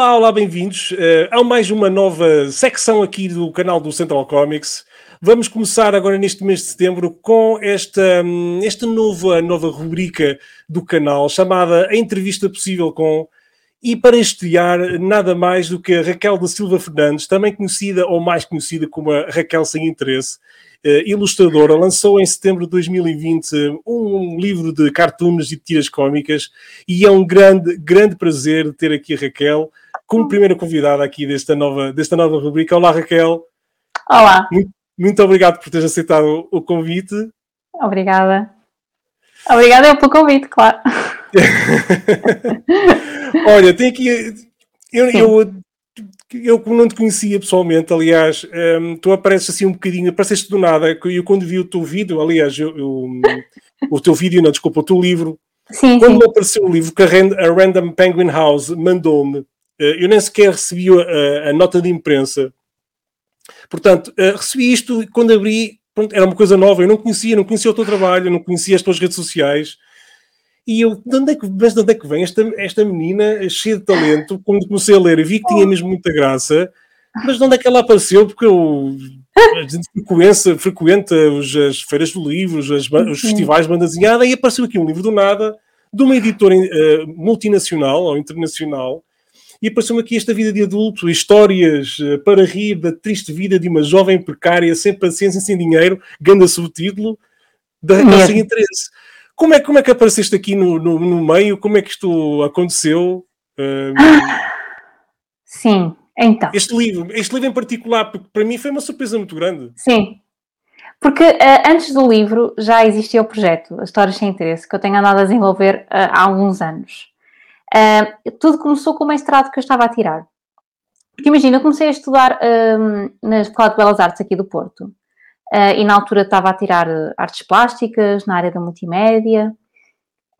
Olá, olá, bem-vindos. Uh, há mais uma nova secção aqui do canal do Central Comics. Vamos começar agora neste mês de setembro com esta, hum, esta nova, nova rubrica do canal chamada A Entrevista Possível com. E para estrear, nada mais do que a Raquel da Silva Fernandes, também conhecida ou mais conhecida como a Raquel Sem Interesse, uh, ilustradora, lançou em setembro de 2020 um livro de cartoons e tiras cómicas e é um grande, grande prazer ter aqui a Raquel como primeira convidada aqui desta nova, desta nova rubrica. Olá, Raquel. Olá. Muito, muito obrigado por teres aceitado o, o convite. Obrigada. Obrigada pelo convite, claro. Olha, tem aqui. Eu, eu, eu, não te conhecia pessoalmente, aliás, um, tu apareces assim um bocadinho, apareceste do nada. Eu, quando vi o teu vídeo, aliás, eu, eu, o teu vídeo, não, desculpa, o teu livro. Sim, quando sim. apareceu o livro que a Random Penguin House mandou-me, eu nem sequer recebi a, a, nota de imprensa. Portanto, recebi isto e quando abri, pronto, era uma coisa nova, eu não conhecia, não conhecia o teu trabalho, não conhecia as tuas redes sociais. E eu, de onde é que, mas de onde é que vem esta, esta menina cheia de talento? Quando comecei a ler, eu vi que tinha mesmo muita graça, mas de onde é que ela apareceu? Porque eu, a gente frequenta, frequenta os, as feiras do livro, os, os festivais de banda desenhada, e apareceu aqui um livro do nada, de uma editora uh, multinacional ou internacional, e apareceu-me aqui esta vida de adulto, histórias uh, para rir da triste vida de uma jovem precária, sem paciência e sem dinheiro, ganda subtítulo, da sem interesse. Como é, como é que apareceste aqui no, no, no meio? Como é que isto aconteceu? Sim, então. Este livro, este livro em particular, porque para mim foi uma surpresa muito grande. Sim. Porque uh, antes do livro já existia o projeto, Histórias Sem Interesse, que eu tenho andado a desenvolver uh, há alguns anos. Uh, tudo começou com o mestrado que eu estava a tirar. Porque imagina, eu comecei a estudar na Escola de Belas Artes aqui do Porto. Uh, e na altura estava a tirar artes plásticas na área da multimédia,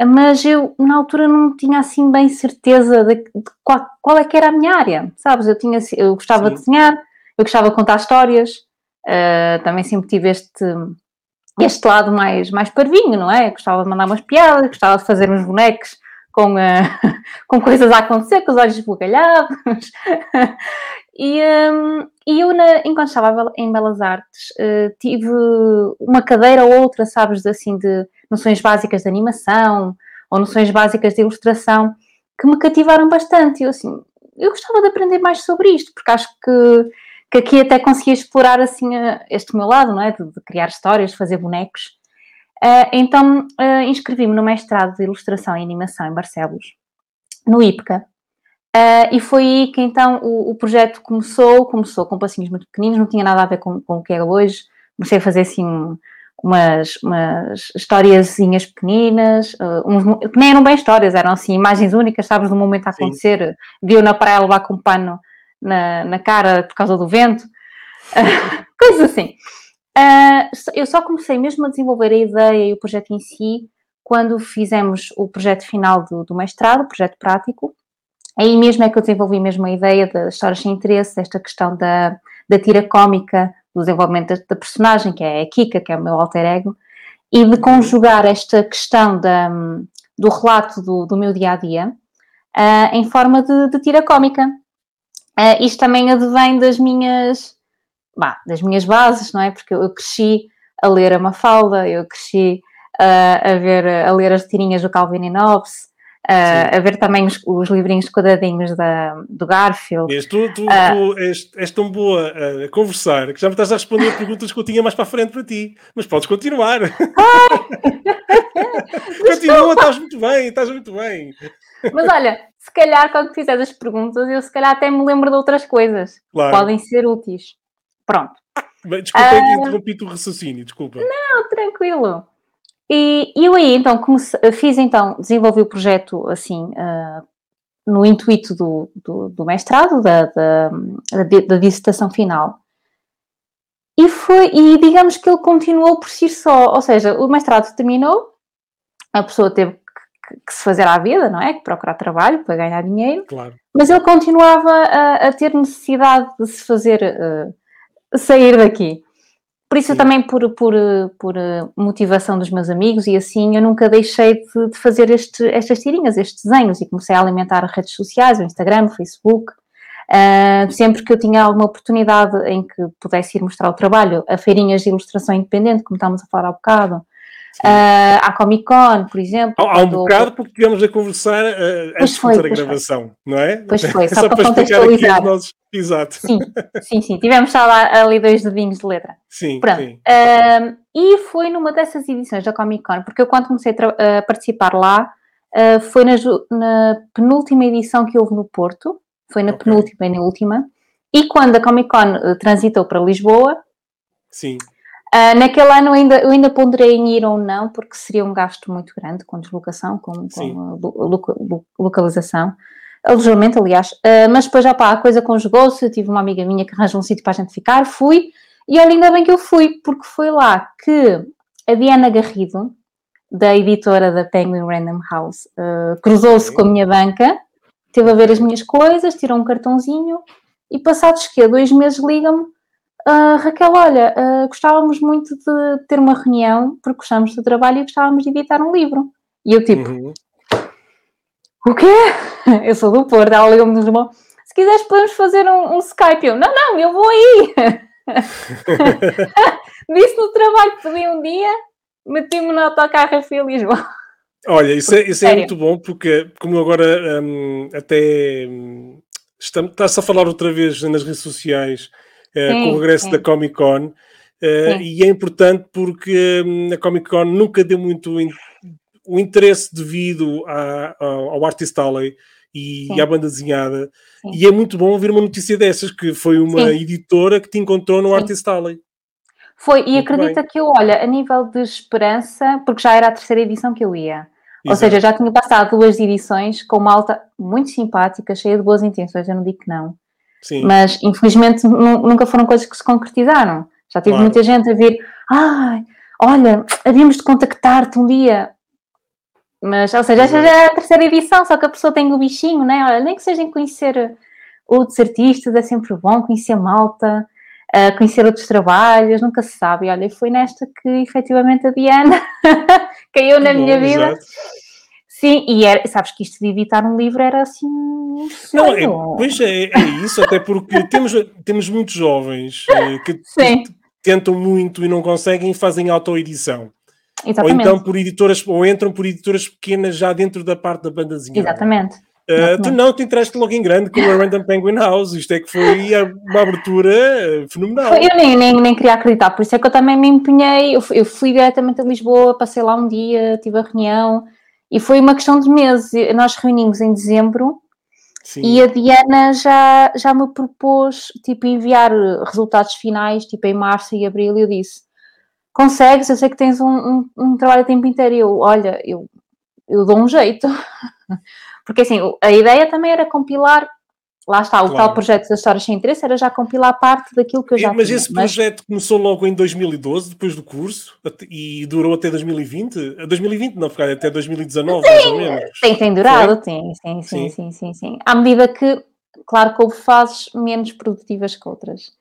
mas eu na altura não tinha assim bem certeza de, de qual, qual, é que era a minha área, sabes? Eu, tinha, eu gostava Sim. de desenhar, eu gostava de contar histórias, uh, também sempre tive este, este lado mais, mais parvinho, não é? Eu gostava de mandar umas piadas, gostava de fazer uns bonecos com, uh, com coisas a acontecer, com os olhos esbugalhados. e, um, e eu, na, enquanto estava em Belas Artes, uh, tive uma cadeira ou outra, sabes, de, assim, de noções básicas de animação ou noções básicas de ilustração que me cativaram bastante. Eu, assim, eu gostava de aprender mais sobre isto, porque acho que, que aqui até conseguia explorar, assim, este meu lado, não é? De, de criar histórias, de fazer bonecos. Uh, então, uh, inscrevi-me no mestrado de Ilustração e Animação em Barcelos, no IPCA, uh, e foi aí que então o, o, projeto começou, começou com passinhos muito pequeninos, não tinha nada a ver com, com o que é hoje, comecei a fazer assim umas, umas historiazinhas pequeninas, uns, que nem eram bem histórias, eram assim imagens únicas, sabes, do momento a acontecer, viu na praia levar com um pano na, na cara por causa do vento, coisas assim. Uh, eu só comecei mesmo a desenvolver a ideia e o projeto em si quando fizemos o projeto final do, do mestrado, o projeto prático. Aí mesmo é que eu desenvolvi mesmo a ideia das histórias sem interesse, desta questão da, da tira cómica, do desenvolvimento da, da, personagem, que é a Kika, que é o meu alter ego, e de conjugar esta questão da, do relato do, do meu dia a dia uh, em forma de, de tira cómica. Uh, isto também advém das minhas bah, das minhas bases, não é? Porque eu, cresci a ler a Mafalda, eu cresci uh, a ver, a ler as tirinhas do Calvin e Hobbes, uh, a ver também os, os livrinhos quadradinhos da, do Garfield. Tu, tu, uh, tu és, és, tão boa a conversar que já me estás a responder perguntas que eu tinha mais para a frente para ti, mas podes continuar. Continua, estás muito bem, estás muito bem. Mas olha, se calhar quando fizeres as perguntas, eu se calhar até me lembro de outras coisas claro. que podem ser úteis. Pronto. Desculpa uh, que interrompi o raciocínio, desculpa. Não, tranquilo. E eu aí, então, comecei, fiz, então, desenvolvi o projeto, assim, uh, no intuito do, do, do mestrado, da, da, da, dissertação final. E foi, e digamos que ele continuou por si só, ou seja, o mestrado terminou, a pessoa teve que, que se fazer à vida, não é? Que procurar trabalho para ganhar dinheiro. Claro. Mas ele continuava a, a ter necessidade de se fazer... Uh, sair daqui. Por isso, também por, por, por motivação dos meus amigos e assim, eu nunca deixei de, de fazer este, estas tirinhas, estes desenhos, e comecei a alimentar as redes sociais, o Instagram, o Facebook. Uh, sempre que eu tinha alguma oportunidade em que pudesse ir mostrar o trabalho, a feirinhas de ilustração independente, como estávamos a falar há bocado, uh, à Comic Con, por exemplo. Há, há um bocado porque estivemos a conversar uh, antes foi, de começar a gravação, foi. não é? Pois foi, só, só para, contextualizar. Nossos... Exato. Sim, sim, sim. Tivemos só lá, ali dois dedinhos de letra. Sim, Pronto. sim. Uh, e foi numa dessas edições da Comic Con, porque eu quando comecei a, participar lá, uh, foi na, na, penúltima edição que houve no Porto, foi na okay. penúltima e na última, e quando a Comic Con transitou para Lisboa, Sim. Uh, naquele ano eu ainda, eu ainda ponderei em ir ou não, porque seria um gasto muito grande com deslocação, com, com loca, localização, alojamento, aliás. Uh, mas depois, já pá, a coisa conjugou-se. Tive uma amiga minha que arranjou um sítio para a gente ficar, fui. E olha, ainda bem que eu fui, porque foi lá que a Diana Garrido, da editora da Penguin Random House, uh, cruzou-se com a minha banca, teve a ver as minhas coisas, tirou um cartãozinho e passados que dois meses liga-me Uh, Raquel, olha, uh, gostávamos muito de ter uma reunião porque gostamos do trabalho e gostávamos de editar um livro. E eu tipo, uhum. o quê? Eu sou do Porto, ela ligou-me no Lisboa. Se quiseres podemos fazer um, um, Skype. Eu, não, não, eu vou aí. Disse no trabalho que podia um dia, meti-me no autocarro a fui a Lisboa. Olha, isso é, isso é muito bom porque como agora um, até um, está-se a falar outra vez nas redes sociais uh, com o regresso sim. da Comic Con. Uh, e é importante porque um, a Comic Con nunca deu muito in, o interesse devido ao, ao Artist Alley e, e, à banda desenhada. Sim. E é muito bom ouvir uma notícia dessas, que foi uma Sim. editora que te encontrou no Sim. Artist Alley. Foi, e muito acredita bem. que eu, olha, a nível de esperança, porque já era a terceira edição que eu ia. Exato. Ou seja, já tinha passado duas edições com uma alta muito simpática, cheia de boas intenções, eu não digo que não. Sim. Mas infelizmente nunca foram coisas que se concretizaram. Já tive claro. muita gente a vir, ai, olha, havíamos de contactar-te um dia. Mas, ou seja, esta já é a terceira edição, só que a pessoa tem o bichinho, né? Olha, nem que seja em conhecer outros artistas, é sempre bom conhecer malta, uh, conhecer outros trabalhos, nunca se sabe. Olha, foi nesta que efetivamente a Diana caiu na bom, minha vida. Exato. Sim, e era, sabes que isto de editar um livro era assim. Não, é, pois é, é, isso, até porque temos, temos muitos jovens eh, que tentam muito e não conseguem e fazem autoedição. Ou então por editoras, ou entram por editoras pequenas já dentro da parte da banda desenhada. Exatamente. Uh, tu não, te entraste logo em grande com a Random Penguin House. Isto é que foi uma abertura eh, fenomenal. Eu nem, nem, nem queria acreditar, por isso é que eu também me empenhei. Eu fui, eu fui diretamente a Lisboa, passei lá um dia, tive a reunião e foi uma questão de meses. Nós reunimos em dezembro Sim. e a Diana já, já me propôs tipo, enviar resultados finais tipo, em março e abril. E eu disse: Consegues? Eu sei que tens um, um, um trabalho a tempo inteiro. E eu, olha, eu, eu dou um jeito. Porque assim, a ideia também era compilar lá está, o claro. tal projeto das histórias sem interesse era já compilar parte daquilo que eu já Mas tinha, esse projeto mas... começou logo em 2012, depois do curso, e durou até 2020? 2020 não, foi até 2019, sim, mais ou menos. Tem, tem durado, sim, sim, sim, sim, sim, sim. À medida que, claro que houve fases menos produtivas que outras.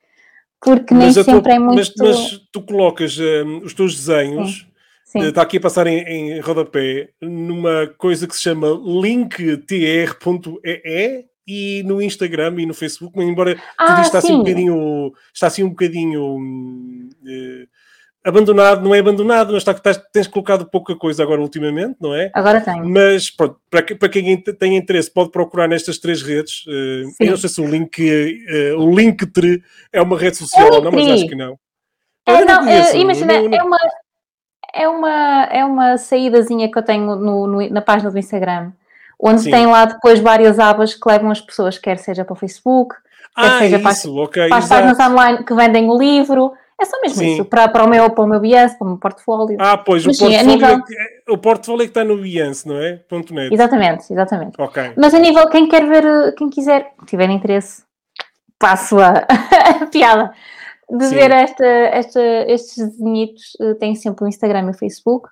Porque nem sempre é muito... Mas, mas tu colocas um, os teus desenhos... Sim. Sim. Está aqui a passar em, em rodapé numa coisa que se chama linktr.ee e no Instagram e no Facebook, embora ah, tudo isto está assim um bocadinho, está assim um bocadinho uh, abandonado, não é abandonado, mas está, estás, tens colocado pouca coisa agora ultimamente, não é? Agora tenho. Mas pronto, para, para quem tem interesse pode procurar nestas três redes. Uh, eu não sei se o link, uh, o Linktree é uma rede social, é não, mas acho que não. É, não, não imagina, é uma é uma, é uma saídazinha que eu tenho no, no, na página do Instagram onde Sim. tem lá depois várias abas que levam as pessoas, quer seja para o Facebook, ah, quer seja isso, para, okay, para as páginas online que vendem o livro. É só mesmo sim. isso, para, para, o meu, para o meu Behance, para o meu portfólio. Ah, pois, Mas, o, portfólio sim, nível... é, o portfólio é que está no Behance, não é? Ponto .net. Exatamente, exatamente. Okay. Mas a nível, quem quer ver, quem quiser, tiver interesse, passo a, a piada de sim. ver esta, esta, estes desenhitos, eh, tem sempre o Instagram e o Facebook.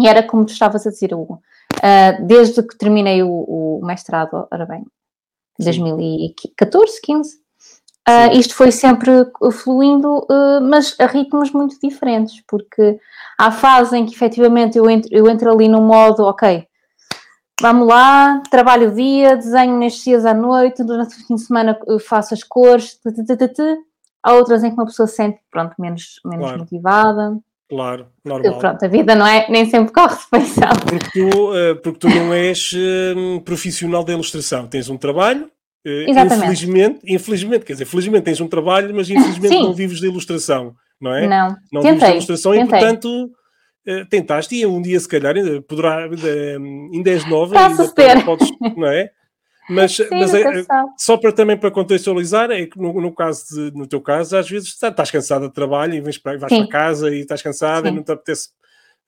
E era como tu estavas a dizer, Hugo. Uh, desde que terminei o, o, mestrado, ora bem, 2014, 15, Uh, isto foi sempre fluindo, uh, mas a ritmos muito diferentes, porque há fase em que efetivamente eu entro, eu entro ali no modo, ok, vamos lá, trabalho o dia, desenho nestes dias à noite, durante o fim de semana faço as cores, há outras em que uma pessoa se sente, pronto, menos, menos claro. motivada. Claro, normal. Pronto, a vida não é, nem sempre corre refeição. Porque tu, uh, porque tu não és uh, profissional da ilustração, tens um trabalho, uh, Exatamente. infelizmente, infelizmente, quer dizer, felizmente tens um trabalho, mas infelizmente não vives da ilustração, não é? Não, não tentei, vives da ilustração tentei. e, portanto, tentaste e um dia, se calhar, ainda poderá, ainda és nova, ainda podes, não é? Mas, Sim, mas é, só para também para contextualizar, é que no, no, caso de, no teu caso, às vezes tá, estás cansada de trabalho e vens para, vais Sim. para casa e estás cansada Sim. e não te apetece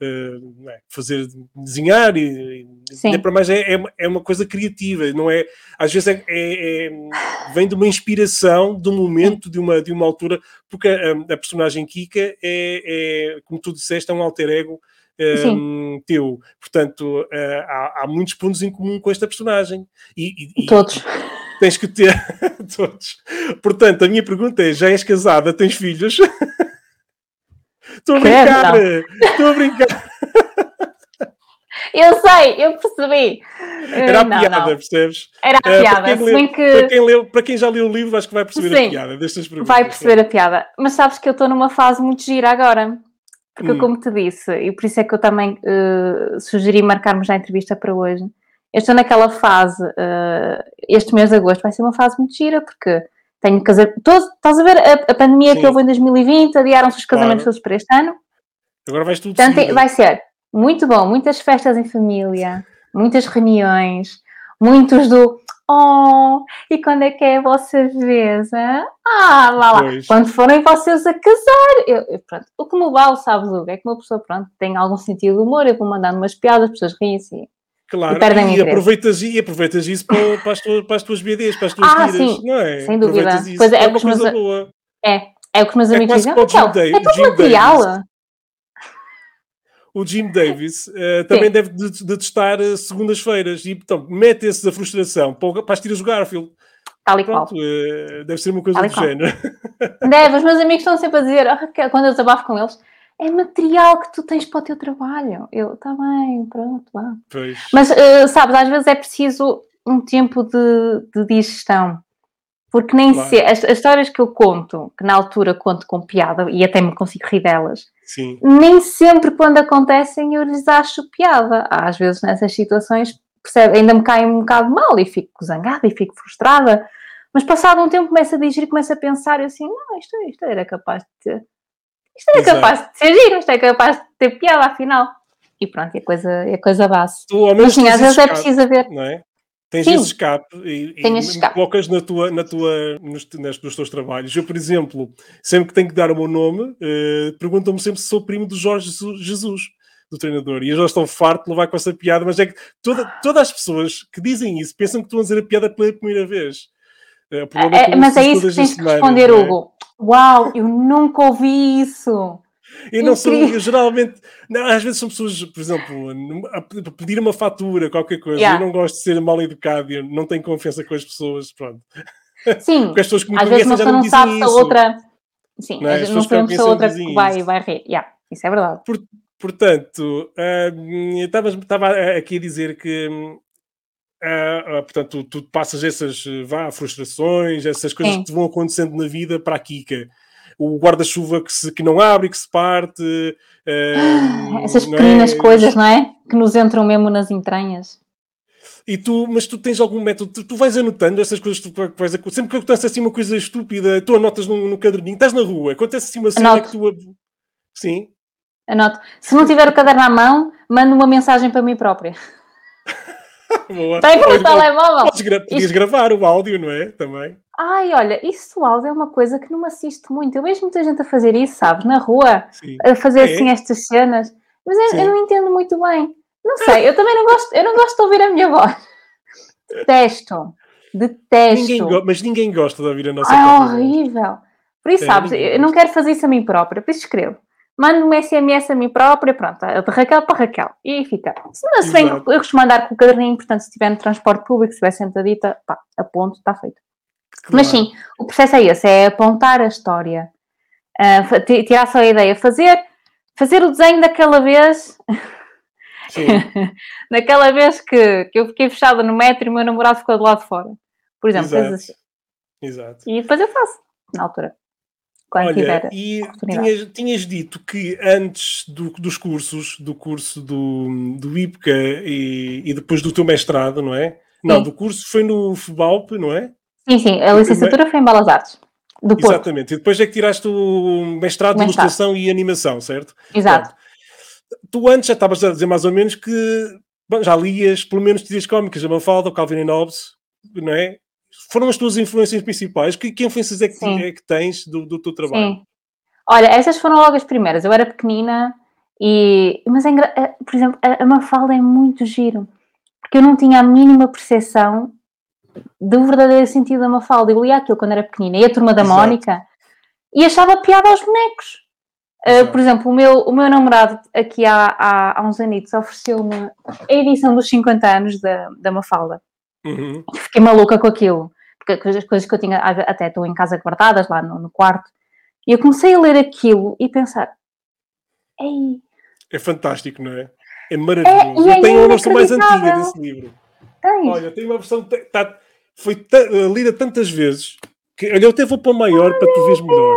uh, é, fazer desenhar e, e para mais é, é, é, uma coisa criativa, não é? Às vezes é, é, é vem de uma inspiração, de um momento, de uma, de uma altura, porque a, a personagem Kika é, como tu disseste, é um alter ego um, teu. Portanto, uh, há, há, muitos pontos em comum com esta personagem. E, e, Todos. E tens que ter. Todos. Portanto, a minha pergunta é: já és casada? Tens filhos? Estou a brincar! Estou a brincar! Eu sei, eu percebi. Era a não, piada, não. percebes? Era a uh, piada. Para quem, leu, que... para, quem leu, para quem já leu o livro, acho que vai perceber Sim, a piada destas perguntas. Vai perceber a piada. Mas sabes que eu estou numa fase muito gira agora. Porque, hum. como te disse, e por isso é que eu também uh, sugeri marcarmos a entrevista para hoje, eu estou naquela fase, uh, este mês de agosto vai ser uma fase muito gira, porque tenho que casar. Todos, estás a ver a, a pandemia Sim. que houve em 2020, adiaram-se os casamentos claro. todos para este ano. Agora vais tudo Portanto, vai ser muito bom, muitas festas em família, muitas reuniões, muitos do Oh, e quando é que é a vossa vez? Hein? Ah, lá lá. Pois. Quando forem vocês a casar. Eu, eu, pronto, o que me vale, sabes, Hugo, é que uma pessoa pronto, tem algum sentido de humor, eu vou mandando umas piadas, as pessoas riem-se. Assim, claro, e, e aproveitas, e aproveitas isso para, para, as tuas, para as tuas BDs, para as tuas ah, tiras, sim, não é? Sem dúvida. Pois é, é, uma coisa meus, boa. É, é o que os meus é amigos dizem. É tudo material o Jim Davis uh, também deve detestar de segundas-feiras e, então, mete esse da frustração para, para as tiras do Garfield. Tal e Pronto, qual. Uh, deve ser uma coisa Tal do género. Deve, os meus amigos estão sempre a dizer, oh, quando eu desabafo com eles, é material que tu tens para o teu trabalho. Eu, está bem, pronto, lá. Pois. Mas, uh, sabes, às vezes é preciso um tempo de, de digestão. Porque nem claro. sei, as, as, histórias que eu conto, que na altura conto com piada, e até me consigo rir delas, Sim. nem sempre quando acontecem eu lhes acho piada. Às vezes nessas situações percebe, ainda me cai um bocado mal e fico zangada e fico frustrada. Mas passado um tempo começo a digerir, começo a pensar assim, não, isto, isto era capaz de ter. Isto era Exato. capaz de ser giro, isto é capaz de ter piada afinal. E pronto, é coisa, é coisa base. Tu, ao menos, Mas sim, às vezes é preciso ver. Não é? Tens Sim. esse escape e, e esse escape. colocas na tua, na tua, nos, nas, nos teus trabalhos. Eu, por exemplo, sempre que tenho que dar o meu nome, uh, perguntam-me sempre se sou primo do Jorge Jesus, do treinador. E eu já estou farto de levar com essa piada, mas é que toda, todas as pessoas que dizem isso pensam que estão a dizer a piada pela primeira vez. Uh, é, é, mas é isso que tens que responder, é? Hugo. Uau, eu nunca ouvi isso. Eu não sou, eu geralmente, não, às vezes são pessoas, por exemplo, a pedir uma fatura, qualquer coisa, yeah. eu não gosto de ser mal educado, eu não tenho confiança com as pessoas, pronto. Sim, Porque as pessoas que me às vezes uma pessoa não, não sabe se a outra, sim, não, é? não sabemos se a outra que vai, vai rir, yeah, isso é verdade. Por, portanto, uh, estava, estava aqui a dizer que Uh, uh, portanto, tu, tu, passas essas vá, frustrações, essas coisas Sim. que te vão acontecendo na vida para a Kika o guarda-chuva que, se, que não abre, que se parte. Uh, Essas pequenas é? coisas, não é? Que nos entram mesmo nas entranhas. E tu, mas tu tens algum método, tu, tu vais anotando essas coisas que tu vais sempre que acontece assim uma coisa estúpida, tu anotas no, caderninho, estás na rua, acontece assim uma cena Anoto. que tu. Sim. Anoto. Se não tiver o caderno à mão, mando uma mensagem para mim própria. Boa. Pega no telemóvel. Podes gra podias gravar o áudio, não é? Também. Ai, olha, isso do áudio é uma coisa que não me assisto muito. Eu vejo muita gente a fazer isso, sabes? Na rua, Sim. a fazer é. assim estas cenas. Mas eu, eu, não entendo muito bem. Não sei, eu também não gosto, eu não gosto de ouvir a minha voz. Detesto. Detesto. Ninguém mas ninguém gosta de ouvir a nossa voz. É horrível. Por isso, é, sabes, eu não quero fazer isso a mim própria, por isso escrevo. Mando um SMS a mim própria, pronto, de Raquel para Raquel. E fica. Se, se bem, eu costumo andar com o caderninho, portanto, se estiver no transporte público, se estiver sentadita, pá, a ponto, está feito. Claro. Mas sim, o processo é esse, é apontar a história, uh, tirar só a ideia, fazer, fazer o desenho daquela vez. daquela vez que, que eu fiquei fechada no metro e o meu namorado ficou do lado de fora. Por exemplo, Exato. assim. Exato. E depois eu faço, na altura. Quando Olha, e tinhas, tinhas dito que antes do, dos cursos, do curso do, do IPCA e, e depois do teu mestrado, não é? Não, do curso foi no FBAUP, não é? Sim, sim, a licenciatura foi em Belas Artes. Do Porto. Exatamente, e depois é que tiraste o mestrado, de ilustração e animação, certo? Exato. Pronto. Tu antes já estavas a dizer mais ou menos que bom, já lias pelo menos tiras cómicas, a Mafalda, o Calvin e Hobbes, não é? Foram as tuas influências principais. Que, que influências é que, é que tens do, do, teu trabalho? Sim. Olha, essas foram logo as primeiras. Eu era pequenina e... Mas, é, eh, por exemplo, a Mafalda é muito giro. Porque eu não tinha a mínima percepção do verdadeiro sentido da Mafalda. Eu lia aquilo quando era pequenina, e a turma da Exato. Mónica, e achava piada aos bonecos. Uh, por exemplo, o meu, o meu namorado, aqui há, há, há uns anitos, ofereceu-me a edição dos 50 anos da, da Mafalda. Uhum. Fiquei maluca com aquilo, porque as coisas que eu tinha, até estou em casa guardadas, lá no, no quarto, e eu comecei a ler aquilo e pensar: Ei. É fantástico, não é? É maravilhoso. É, eu tenho a versão mais antiga desse livro. Tens. Olha, tem uma versão. Tá, foi eh, lida tantas vezes que olha, eu até vou para o maior para tu veres melhor.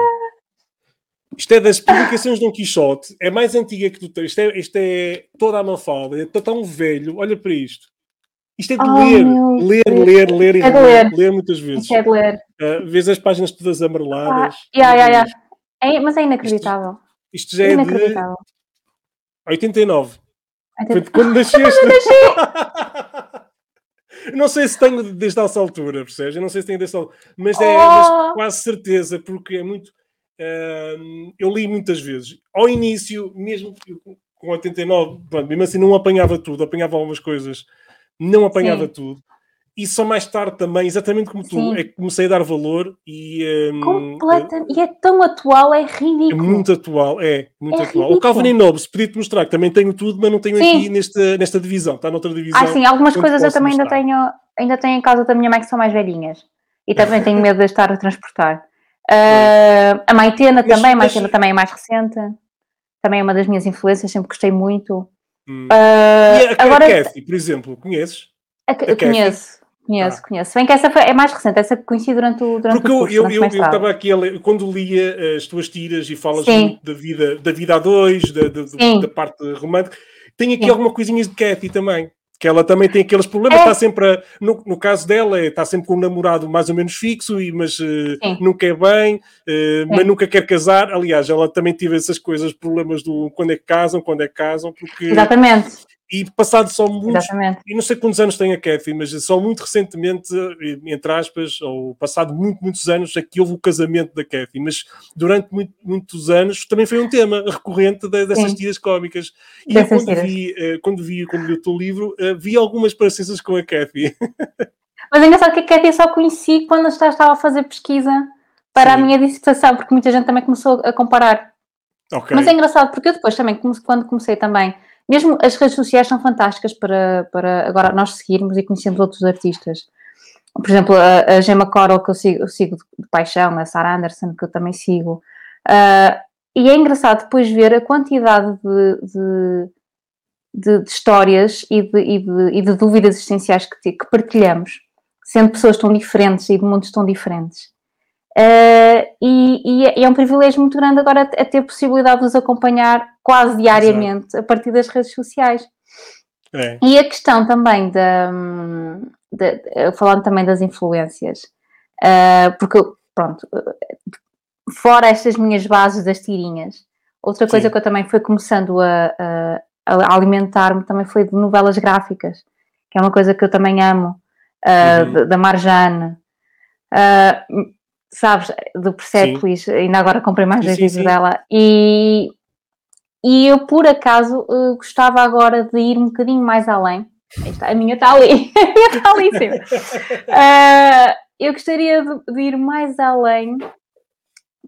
Isto é das publicações de Dom Quixote, é mais antiga que tu tens. Isto é, isto é toda a Mafalda, é tão velho. Olha para isto. Isto é de oh, ler, ler, ler, ler, e é ler. ler muitas vezes. Isto é de ler. Uh, vês as páginas todas amareladas. Ah, yeah, yeah, yeah. É, mas é inacreditável. Isto, isto já é, é de 89. 89. Foi de quando nasceste. não sei se tenho desde essa altura, percebes? Eu não sei se tenho desde essa altura, mas é oh! mas quase certeza, porque é muito. Uh, eu li muitas vezes. Ao início, mesmo com 89, pronto, mesmo assim não apanhava tudo, apanhava algumas coisas, não apanhava Sim. tudo. E só mais tarde também, exatamente como tu, Sim. é que comecei a dar valor e. Um, Completamente. É, e é tão atual, é ridículo. É muito atual, é muito é atual. Ridículo. O Calvin Nobbs, pedi-te mostrar que também tenho tudo, mas não tenho sim. aqui nesta, nesta divisão, está noutra divisão. Ah, sim, algumas coisas eu também ainda tenho, ainda tenho em casa da minha mãe que são mais velhinhas. E também tenho medo de estar a transportar. Uh, a Maitena mas, também, a Maitena também é mais recente. Também é uma das minhas influências, sempre gostei muito. Hum. Uh, e a, agora, a Kathy, por exemplo, conheces? A, a conheço. Conheço, ah. conheço. Bem que essa foi, é mais recente, essa conheci durante o durante Porque o curso, eu, eu, eu estava aqui a ler, quando lia as tuas tiras e falas muito da vida, da vida a dois, da, da, da parte romântica, tem aqui Sim. alguma coisinhas de Cathy também. Que ela também tem aqueles problemas, é. está sempre a, no, no caso dela, está sempre com um namorado mais ou menos fixo, e, mas uh, nunca é bem, uh, mas nunca quer casar. Aliás, ela também teve essas coisas, problemas do quando é que casam, quando é que casam, porque Exatamente e passado só muitos, Exatamente. e não sei quantos anos tem a Kathy, mas só muito recentemente, entre aspas, ou passado muito, muitos anos, é que houve o casamento da Kathy, mas durante muito, muitos anos também foi um tema recorrente de, dessas Sim. tiras cómicas. E dessas eu, quando, vi, uh, quando vi, quando li o teu livro, uh, vi algumas parecenças com a Kathy. Mas é engraçado que a Kathy eu só conheci quando estava a fazer pesquisa para Sim. a minha dissertação, porque muita gente também começou a comparar. Okay. Mas é engraçado, porque eu depois também, quando comecei também mesmo as redes sociais são fantásticas para, para agora nós seguirmos e conhecermos outros artistas. Por exemplo, a, a Gemma Coral, que eu sigo, eu sigo de, paixão, a Sarah Anderson, que eu também sigo. Uh, e é engraçado depois ver a quantidade de, de, de, de histórias e de, e, e de, dúvidas existenciais que, que partilhamos, sendo pessoas tão diferentes e de mundos tão diferentes. Uh, e, e, é um privilégio muito grande agora a ter a possibilidade de os acompanhar quase diariamente Exato. a partir das redes sociais. É. E a questão também da, falando também das influências, uh, porque pronto, fora estas minhas bases das tirinhas, outra coisa Sim. que eu também fui começando a, a, a alimentar-me também foi de novelas gráficas, que é uma coisa que eu também amo, uh, uhum. da Marjane. Uh, sabes, do Persepolis, ainda agora comprei mais dois livros dela, e, e eu por acaso uh, gostava agora de ir um bocadinho mais além. Está, a minha está ali, a minha está ali sempre. Uh, eu gostaria de, de, ir mais além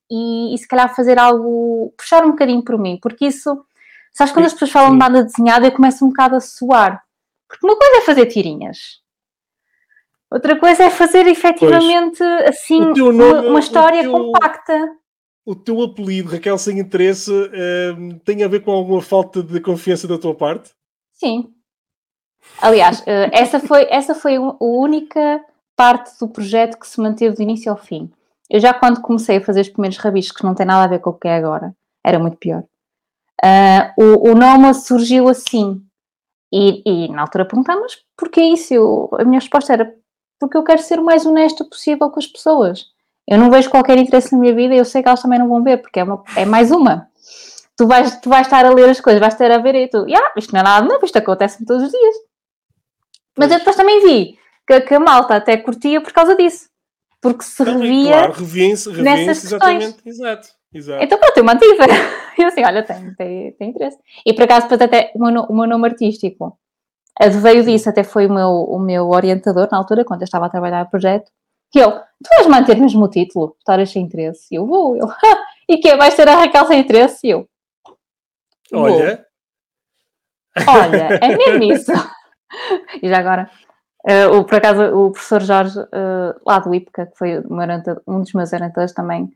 e, e, se calhar fazer algo, puxar um bocadinho por mim, porque isso, sabes, quando as pessoas falam de banda desenhada, eu começo um bocado a suar. Porque uma coisa é fazer tirinhas, Outra coisa é fazer efetivamente pois. assim nome, uma, história teu, compacta. O teu apelido, Raquel Sem Interesse, uh, tem a ver com alguma falta de confiança da tua parte? Sim. Aliás, uh, essa foi, essa foi a única parte do projeto que se manteve do início ao fim. Eu já quando comecei a fazer os primeiros rabiscos, que não tem nada a ver com o que é agora, era muito pior. Uh, o, o nome surgiu assim. E, e na altura perguntámos, porquê isso? Eu, a minha resposta era, porque eu quero ser o mais honesto possível com as pessoas. Eu não vejo qualquer interesse na minha vida e eu sei que elas também não vão ver, porque é, uma, é mais uma. Tu vais, tu vais estar a ler as coisas, vais estar a ver e tu, yeah, isto não é nada novo, isto acontece-me todos os dias. Mas eu depois também vi que, que, a malta até curtia por causa disso. Porque se revia. Claro, revia-se, revia exatamente. Exato, exato. Então pronto, eu mantive. E assim, olha, tem, tem, tem interesse. E por acaso, depois até o meu, o meu nome artístico veio disso, até foi o meu, o meu orientador na altura, quando eu estava a trabalhar no projeto, que ele, tu vais manter mesmo o título, Histórias Sem Interesse? E eu vou, eu, e que vais ter a Raquel Sem Interesse? E eu, olha, olha, é mesmo isso. e já agora, uh, o, por acaso, o professor Jorge, uh, lá do IPCA, que foi um dos meus orientadores também,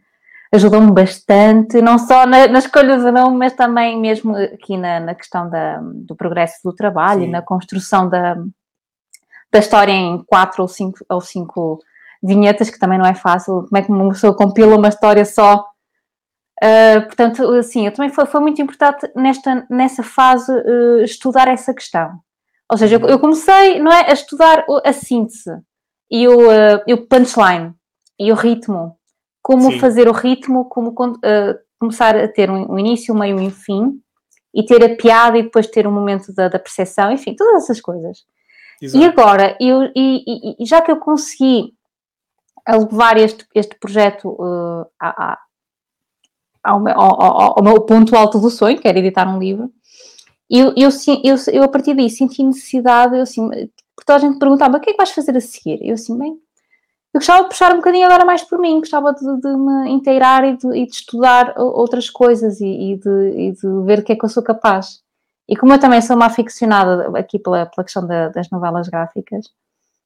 ajudou-me bastante, não só na, na, escolha do nome, mas também mesmo aqui na, na questão da, do progresso do trabalho Sim. na construção da, da história em quatro ou cinco, ou cinco vinhetas, que também não é fácil. Como é que uma pessoa compila uma história só? Uh, portanto, assim, eu também foi, foi muito importante nesta, nessa fase uh, estudar essa questão. Ou seja, eu, eu, comecei não é, a estudar a síntese e o, uh, e o punchline e o ritmo como Sim. fazer o ritmo, como uh, começar a ter um, um, início, um meio e um fim, e ter a piada e depois ter um momento da, da percepção, enfim, todas essas coisas. Exato. E agora, eu, e, e, já que eu consegui levar este, este projeto uh, a, a, ao, ao, ao, meu ponto alto do sonho, que era editar um livro, eu, eu, eu, eu a partir daí senti necessidade, eu assim, porque toda a gente perguntava, o que é que vais fazer a seguir? Eu assim, bem, eu gostava de puxar um bocadinho agora mais por mim, gostava de, de me inteirar e de, e de, estudar outras coisas e, e, de, e, de, ver o que é que eu sou capaz. E como eu também sou uma aficionada aqui pela, pela questão da, das novelas gráficas,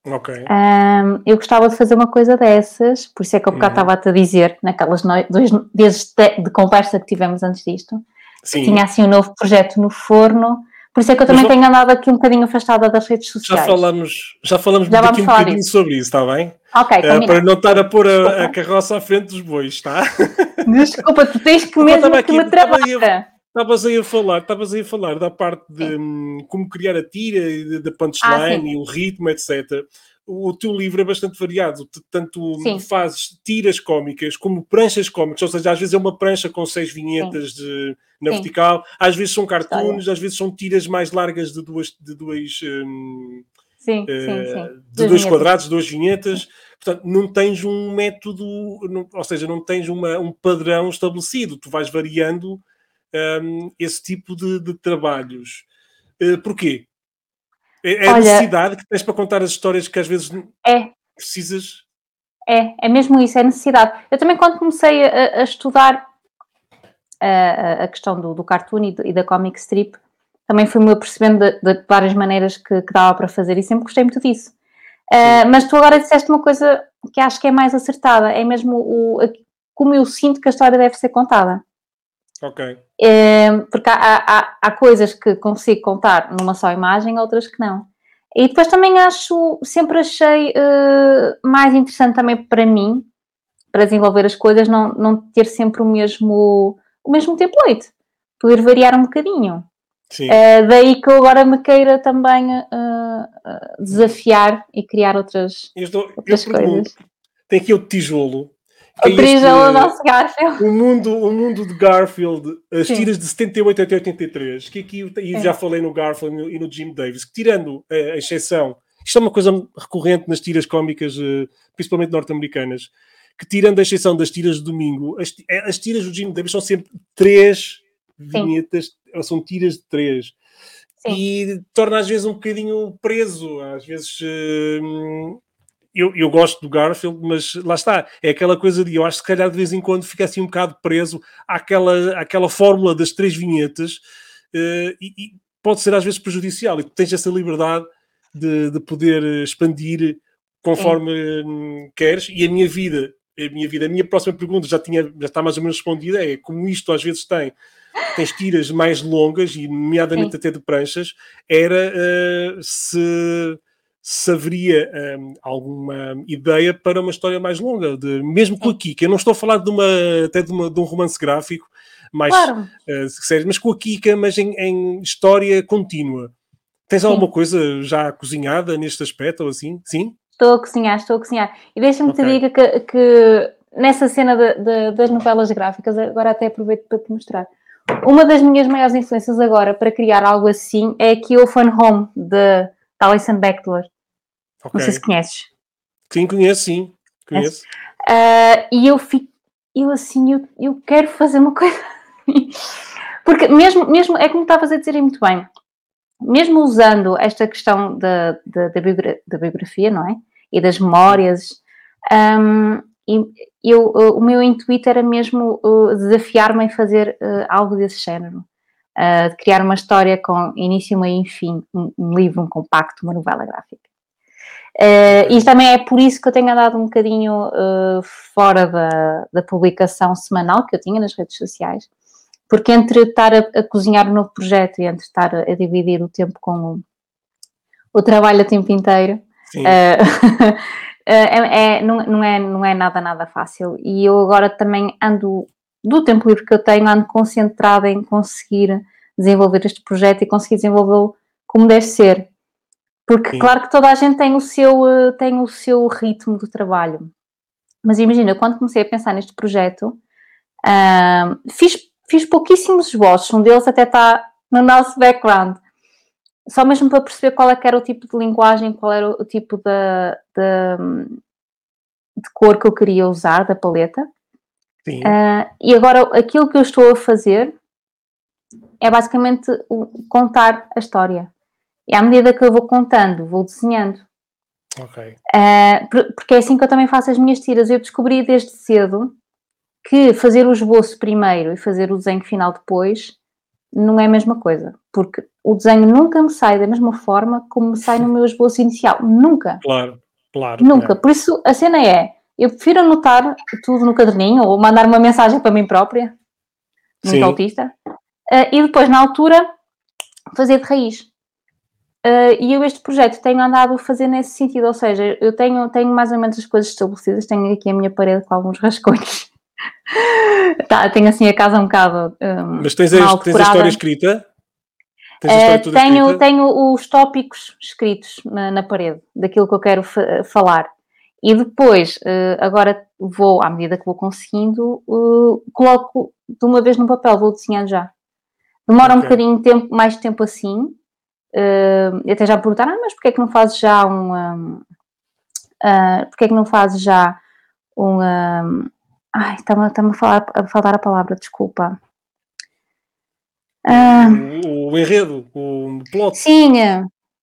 okay. um, eu gostava de fazer uma coisa dessas, por isso é que eu bocado uhum. estava-te a dizer, naquelas dois dias de, conversa que tivemos antes disto, Sim. tinha assim um novo projeto no forno por isso é que eu também Mas, tenho andado aqui um bocadinho afastada das redes sociais. Já falamos, já falamos já aqui um bocadinho isso. sobre isso, está bem? Ok, uh, Para não estar a pôr a, a, carroça à frente dos bois, está? Desculpa, tu tens que mesmo que me trabalhar. Estavas aí a falar, estavas aí a falar da parte de hum, como criar a tira, da punchline ah, e o ritmo, etc o teu livro é bastante variado, tanto sim. fazes tiras cómicas como pranchas cómicas, ou seja, às vezes é uma prancha com seis vinhetas de, na sim. vertical, às vezes são cartoons, às vezes são tiras mais largas de duas, de dois, um, sim, uh, de dois quadrados, duas vinhetas. Portanto, não tens um método, não, ou seja, não tens uma, um padrão estabelecido, tu vais variando um, esse tipo de, de trabalhos. Uh, porquê? É, é a necessidade que tens para contar as histórias que às vezes é. precisas. É, é mesmo isso, é necessidade. Eu também, quando comecei a, a estudar a, a, questão do, do cartoon e, do, e, da comic strip, também fui-me apercebendo de, de, várias maneiras que, que, dava para fazer e sempre gostei muito disso. Uh, mas tu agora disseste uma coisa que acho que é mais acertada, é mesmo o, como eu sinto que a história deve ser contada. Ok. É, porque há, há, há, coisas que consigo contar numa só imagem, outras que não. E depois também acho, sempre achei uh, mais interessante também para mim, para desenvolver as coisas, não, não ter sempre o mesmo, o mesmo template, poder variar um bocadinho. Uh, daí que eu agora me queira também uh, desafiar e criar outras, eu estou, outras eu coisas. Tem aqui o tijolo a Priscila, o nosso Garfield. O mundo, o mundo de Garfield, as Sim. tiras de 78 até 83, que aqui e já falei no Garfield e no Jim Davis, que tirando a exceção, isto é uma coisa recorrente nas tiras cómicas, eh, principalmente norte-americanas, que tirando a exceção das tiras de domingo, as, eh, as tiras do Jim Davis são sempre três vinhetas, Sim. são tiras de três. Sim. E torna às vezes um bocadinho preso, às vezes uh, eu, eu gosto do Garfield, mas lá está, é aquela coisa de eu acho que se calhar de vez em quando fica assim um bocado preso àquela, àquela fórmula das três vinhetas uh, e, e, pode ser às vezes prejudicial e tu tens essa liberdade de, de poder expandir conforme hum, queres, e a minha vida, a minha vida, a minha próxima pergunta já, tinha, já está mais ou menos respondida, é como isto às vezes tem, tens tiras mais longas, e nomeadamente Sim. até de pranchas, era uh, se se haveria um, alguma ideia para uma história mais longa, de, mesmo com a Kika. Eu não estou a falar de uma, até de, uma, de um romance gráfico mais claro. uh, sério, mas com a Kika, mas em, em história contínua. Tens Sim. alguma coisa já cozinhada neste aspecto ou assim? Sim? Estou a cozinhar, estou a cozinhar. E deixa-me okay. te diga que, que, nessa cena de, de, das novelas gráficas, agora até aproveito para te mostrar. Uma das minhas maiores influências agora para criar algo assim é aqui o Fun Home de Alison Bechdel. Okay. Não sei se conheces. Sim, conheço, sim. Conheço. Uh, e eu fico, eu assim, eu, eu quero fazer uma coisa. Porque mesmo, mesmo, é como estavas a dizer muito bem, mesmo usando esta questão da, da, da, biogra da biografia, não é? E das memórias, um, eu, o meu intuito era mesmo uh, desafiar-me em fazer uh, algo desse género. Uh, de criar uma história com início, meio e fim, um, um livro, um compacto, uma novela gráfica. Uh, e também é por isso que eu tenho andado um bocadinho uh, fora da, da publicação semanal que eu tinha nas redes sociais, porque entre estar a, a cozinhar um novo projeto e entre estar a, a dividir o tempo com o, o trabalho a tempo inteiro, uh, é, é, não, não, é, não é nada, nada fácil. E eu agora também ando, do tempo livre que eu tenho, ando concentrada em conseguir desenvolver este projeto e conseguir desenvolvê-lo como deve ser porque, Sim. claro que toda a gente tem o, seu, eh, tem o seu ritmo de trabalho. Mas imagina, quando comecei a pensar neste projeto, uh, fiz, fiz pouquíssimos esboços, um deles até está no nosso background. Só mesmo para perceber qual é era o tipo de linguagem, qual era o tipo de, de, de cor que eu queria usar, da paleta. Uh, e agora aquilo que eu estou a fazer é basicamente contar a história. E à medida que eu vou contando, vou desenhando. Ok. Uh, porque é assim que eu também faço as minhas tiras. Eu descobri desde cedo que fazer o esboço primeiro e fazer o desenho final depois não é a mesma coisa. Porque o desenho nunca me sai da mesma forma como me sai no meu esboço inicial. Nunca. Claro, claro. Nunca. Por isso, a cena é: eu prefiro anotar tudo no caderninho ou mandar uma mensagem para mim própria, muito autista, uh, e depois, na altura, fazer de raiz. Uh, e eu este projeto tenho andado a fazer nesse sentido, ou seja, eu tenho, tenho mais ou menos as coisas estabelecidas, tenho aqui a minha parede com alguns rascunhos. tá, tenho assim a casa um bocado. Um, Mas tens, a, tens a história escrita? Tens a história uh, tenho, escrita? tenho os tópicos escritos na, na parede, daquilo que eu quero falar. E depois, uh, agora vou, à medida que vou conseguindo, coloco de uma vez no papel, vou desenhando já. Demora okay. um bocadinho tempo, mais tempo assim, uh, até já perguntaram, ah, mas porquê é que não fazes já um, um uh, porquê é que não fazes já um, um ai, está-me, está-me a, a faltar a palavra, desculpa. Uh, o, o, enredo, o plot. Sim,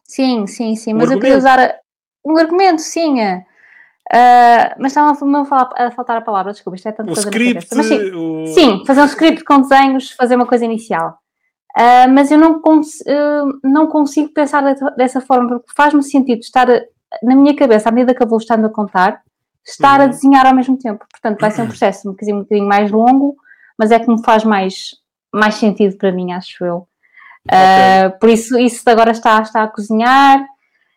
sim, sim, sim, mas eu queria usar um argumento, sim. Uh, mas estava a, a faltar a palavra, desculpa, isto é tanto o coisa script, mas, sim, o... sim, fazer um script com desenhos, fazer uma coisa inicial. Uh, mas eu não, cons uh, não consigo pensar dessa forma, porque faz-me sentido estar na minha cabeça, à medida que eu vou estando a contar, estar uhum. a desenhar ao mesmo tempo. Portanto, vai ser um processo um bocadinho, um bocadinho mais longo, mas é que me faz mais, mais sentido para mim, acho eu. Uh, okay. por isso, isso agora está, está a cozinhar,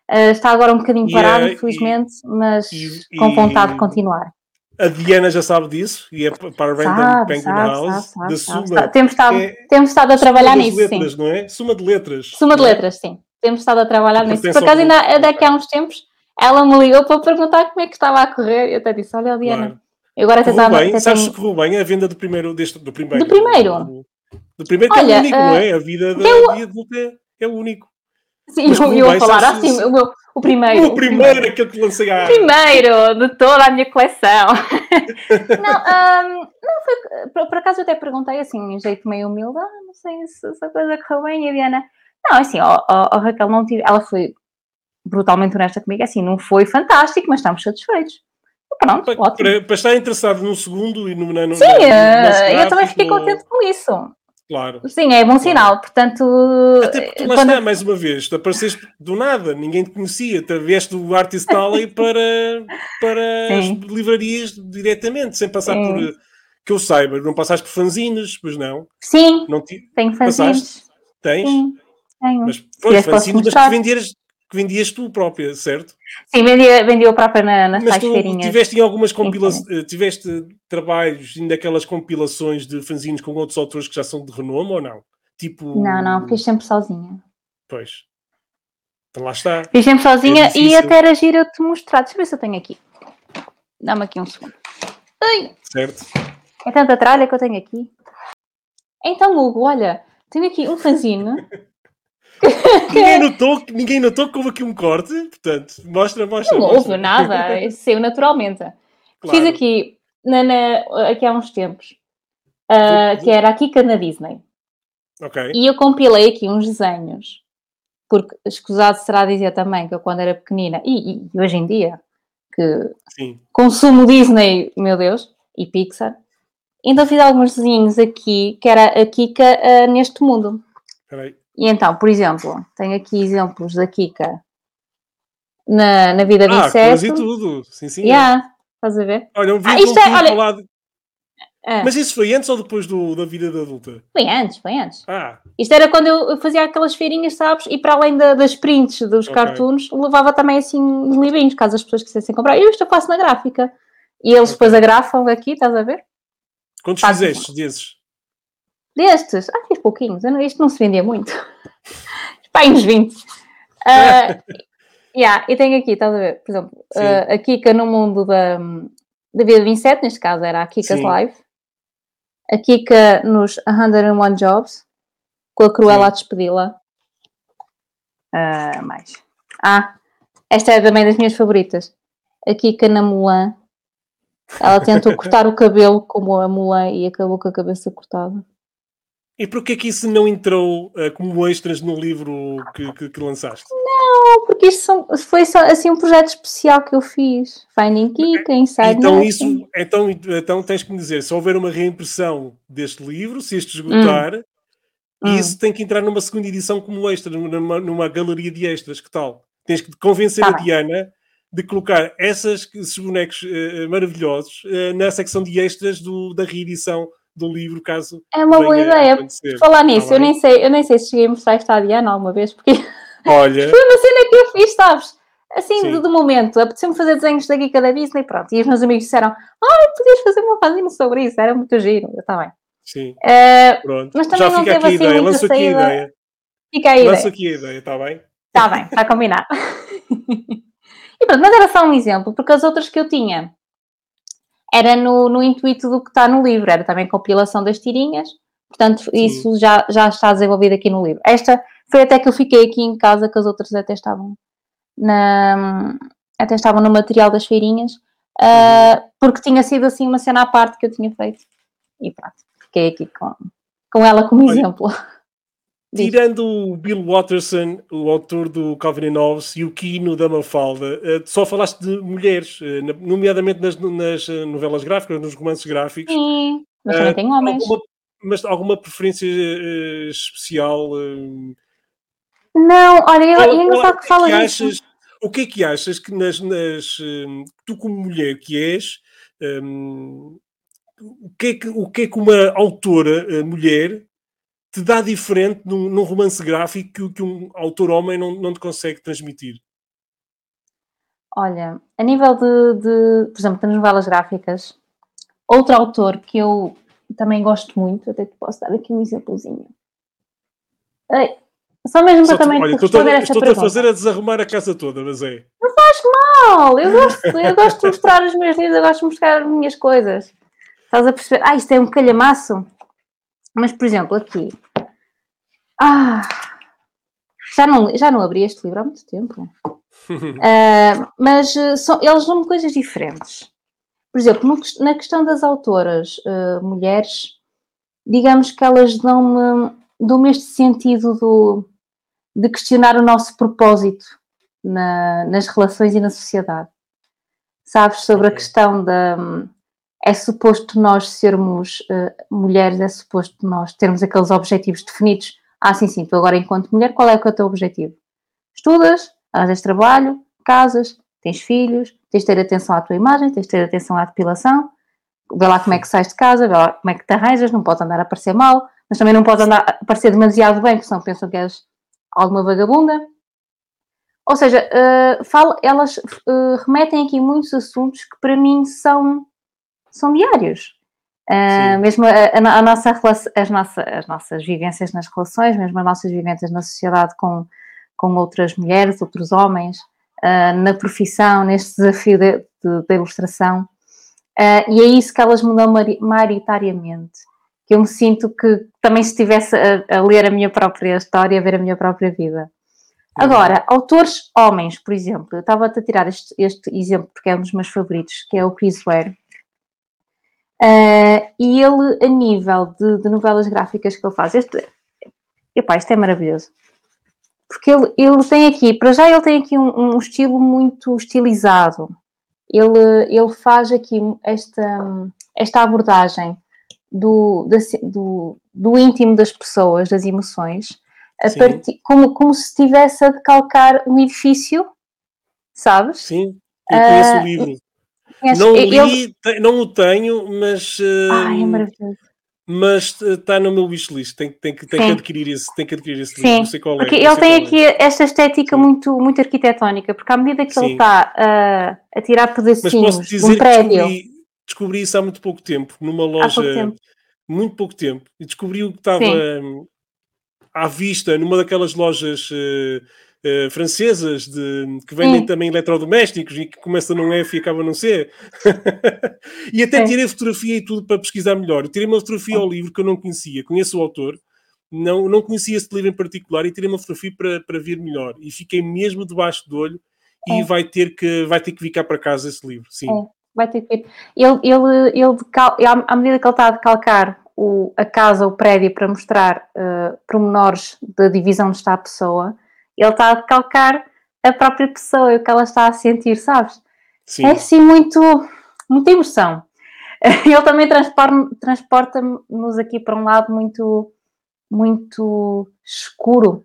está agora um bocadinho parado, infelizmente, e, mas e, com vontade e, de continuar. A Diana já sabe disso e é para a Random sabe, Penguin sabe, House sabe, da Suma. Temos estado, é, temos estado a trabalhar nisso. letras, sim. não é? Suma de letras. Suma de é? letras, sim. Temos estado a trabalhar nisso. Por acaso, ainda daqui a uns tempos, ela me ligou para perguntar como é que estava a correr. Eu até disse: Olha, Diana, claro. eu agora até estava. Bem, sabes se correu bem a venda do primeiro. Deste, do primeiro. Do primeiro. Do, do primeiro que Olha, é único, uh, não é? A vida da eu... é, é único. Sim, eu, eu a falar assim, o meu, o primeiro. O primeiro, aquele que lancei a... Primeiro de toda a minha coleção. não, um, não foi, por, por, acaso eu até perguntei assim, em jeito meio humilde, ah, não sei se essa coisa correu bem, e a Diana, não, assim, ó, ó, ó, Raquel, não tive, ela foi brutalmente honesta comigo, assim, não foi fantástico, mas estamos satisfeitos. Pronto, para, ótimo. Para, para, estar interessado num segundo e no, no, Sim, no, no, eu também fiquei contente com isso. Claro. Sim, é bom sinal. Portanto, Até porque lá quando- está, mais uma vez, tu apareceste do nada, ninguém te conhecia, tu vieste do Artist Alley para, para as livrarias diretamente, sem passar Sim. por. Que eu saiba, não passaste por fanzines, pois não? sim, Não ti- tenho fanzines. passaste? Tens? Sim, tenho. Mas foi fanzines, mas que vendias, que vendias tu própria, certo? Sim, vendia, vendia o próprio na, nas Mas tu feirinhas. tiveste em algumas compilações, tiveste trabalhos daquelas compilações de fanzines com outros autores que já são de renome ou não? Tipo. Não, não, fiz sempre sozinha. Pois. Então lá está. Fiz sempre sozinha É e até era giro eu te mostrar. Deixa eu ver se eu tenho aqui. Dá-me aqui um segundo. Ai, Certo? é tanta tralha que eu tenho aqui. Então, Hugo, olha, tenho aqui um fanzine. Ninguém notou, que- ninguém notou que houve aqui um corte, portanto, mostra, mostra. Não mostra. houve nada, isso saiu naturalmente. Claro. Fiz aqui, na, na- aqui há uns tempos, Vou- que era a Kika na Disney. Ok. E eu compilei aqui uns desenhos, porque escusado será dizer também que eu quando era pequenina, e, e hoje em dia, que Sim. consumo Disney, meu Deus, e Pixar, ainda fiz alguns desenhos aqui, que era a Kika ah, neste mundo. Espera aí. E então, por exemplo, tenho aqui exemplos da Kika na, na vida de Ah, e inseto. tudo. Sim, sim. Yeah, estás a ver? Olha, um Ah, vídeo isto é- olha- de- Ah, Mas isso foi antes ou depois do, da vida de adulta? Foi antes, foi antes. Ah, Isto era quando eu fazia aquelas feirinhas, sabes? E para além da- das prints dos Ok. cartoons, levava também assim livrinhos, caso as pessoas quisessem comprar. Eu isto eu faço na gráfica. E eles Ok. depois agrafam aqui, estás a ver? quantos Faz- fizeste desses? Destes, ah, fiz pouquinhos. Não- Isto não se vendia muito. Pai, uns 20. Ah, yeah, e tenho aqui, estás a ver? Por exemplo, ah, a Kika no mundo da, da vida de inseto, neste caso era a Kika's Sim. Life. A Kika nos 101 Jobs, com a Cruella Sim. a despedi-la. Ah, mais. Ah, esta é também das minhas favoritas. A Kika na Mulan. Ela tentou cortar o cabelo como a Mulan e acabou com a cabeça cortada. E porquê que isso não entrou eh, como extras no livro que, que, que lançaste? Não, porque isto são- foi só assim um projeto especial que eu fiz. Finding Kika, Inside Então, Nothing. isso, então, então tens que me dizer, se houver uma reimpressão deste livro, se este esgotar, Hum. isso tem que entrar numa segunda edição como extra, numa, numa galeria de extras, que tal? Tens que convencer Tá a bem. Diana de colocar essas, esses bonecos eh, maravilhosos eh, na secção de extras do, da reedição do livro, caso É uma boa ideia. acontecer. Falar nisso, Tá eu bem? nem, sei, eu nem sei se cheguei a mostrar isto à Diana alguma vez, porque Olha, foi uma cena que eu fiz, sabes? Assim, Sim. de momento, apeteceu-me fazer desenhos da Kika da Disney, pronto. E os meus amigos disseram: Ai, podias fazer uma fanzine sobre isso, era muito giro. Eu, tá bem. sim, Eh, pronto. Mas também Já não fica teve aqui a assim ideia, lanço aqui a ideia. fica aí. Lanço aqui a ideia, está bem? Está bem, está combinado. e pronto, mas era só um exemplo, porque as outras que eu tinha era no, no intuito do que está no livro, era também compilação das tirinhas, portanto, isso já, já está desenvolvido aqui no livro. Esta foi até que eu fiquei aqui em casa, que as outras até estavam na, até estavam no material das feirinhas, ah, porque tinha sido assim uma cena à parte que eu tinha feito. E pronto, fiquei aqui com, com ela como Olha, exemplo. Tirando o Bill Watterson, o autor do Calvin and Hobbes, e o Kino da Mafalda, eh, só falaste de mulheres, eh, nomeadamente nas, nas, eh, novelas gráficas, nos romances gráficos. Sim, mas também tem homens. Alguma, mas alguma preferência especial? Não, olha, eu, é engraçado qual- que é que disso. O que é que achas que nas, nas, tu como mulher que és, hum, o, que é que, o que é que uma autora mulher te dá diferente num, num romance gráfico que, que um autor homem não, não te consegue transmitir? Olha, a nível de, de, por exemplo, das novelas gráficas, outro autor que eu também gosto muito, até te posso dar aqui um exemplozinho. Ei, só mesmo para também olha, te estou-te a- estou-te a fazer a desarrumar a casa toda, mas é. Não, eu gosto, eu gosto de mostrar os meus livros, eu gosto de mostrar as minhas coisas. Estás a perceber? Ah, isto é um calhamaço. Mas, por exemplo, aqui. Ah, já não, já não abri este livro há muito tempo. Ah, mas eh, são, eles dão-me coisas diferentes. Por exemplo, no na questão das autoras eh, mulheres, digamos que elas dão-me dão este sentido do, de questionar o nosso propósito na- nas relações e na sociedade. Sabes, sobre a questão da, é suposto nós sermos uh, mulheres, é suposto nós termos aqueles objetivos definidos. Ah, sim, sim, tu agora enquanto mulher, qual é, é o teu objetivo? Estudas, arranjas trabalho, casas, tens filhos, tens de ter atenção à tua imagem, tens de ter atenção à depilação, vê lá como é que sais de casa, vê lá como é que te arranjas, não podes andar a parecer mal, mas também não podes andar a parecer demasiado bem, porque senão pensam que és alguma vagabunda. Ou seja, uh, elas uh, remetem aqui muitos assuntos que para mim são, são diários. Uh, mesmo a, a, a, nossa, as, nossa, as nossas vivências nas relações, mesmo as nossas vivências na sociedade com, com outras mulheres, outros homens, na profissão, neste desafio da ilustração. e é isso que elas mudam maioritariamente. Que eu me sinto que também se estivesse a, a ler a minha própria história, a ver a minha própria vida. Agora, autores homens, por exemplo, eu estava a tirar este, este, exemplo porque é um dos meus favoritos, que é o Chris Ware. Uh, e ele, a nível de, de, novelas gráficas que ele faz, este, epá, isto é maravilhoso. Porque ele, ele tem aqui, para já ele tem aqui um, um estilo muito estilizado. Ele, ele faz aqui esta, esta abordagem do, do, do íntimo das pessoas, das emoções, partir, como, como se estivesse a decalcar um edifício, sabes? Sim, eu conheço uh, o livro. Não li, não o tenho, mas. Ai, é maravilhoso. Mas está no meu wishlist, tem, tem, tem, tem que adquirir esse, tem que adquirir esse livro, não sei qual é. Porque ele tem aqui é. esta estética muito, muito arquitetónica, porque à medida que Sim. ele está uh, a tirar pedacinhos de um prédio. Descobri, descobri isso há muito pouco tempo, numa loja. Pouco muito pouco tempo, e descobri o que estava à vista numa daquelas lojas uh, uh, francesas de, que vendem também eletrodomésticos e que começa num F e acaba num C. e até tirei fotografia e tudo para pesquisar melhor. Eu tirei uma fotografia ao livro que eu não conhecia, conheço o autor, não, não conhecia este livro em particular e tirei uma fotografia para, para ver melhor. E fiquei mesmo debaixo do olho e vai, ter que, vai ter que cá para casa esse livro, sim. Vai ter que vir. Ele, ele, ele, à medida que ele está a decalcar o, a casa, o prédio, para mostrar uh, pormenores da divisão onde está a pessoa, ele está a calcar a própria pessoa e o que ela está a sentir, sabes? Sim. É assim muito, muita emoção. Ele também transporta-nos aqui para um lado muito, muito escuro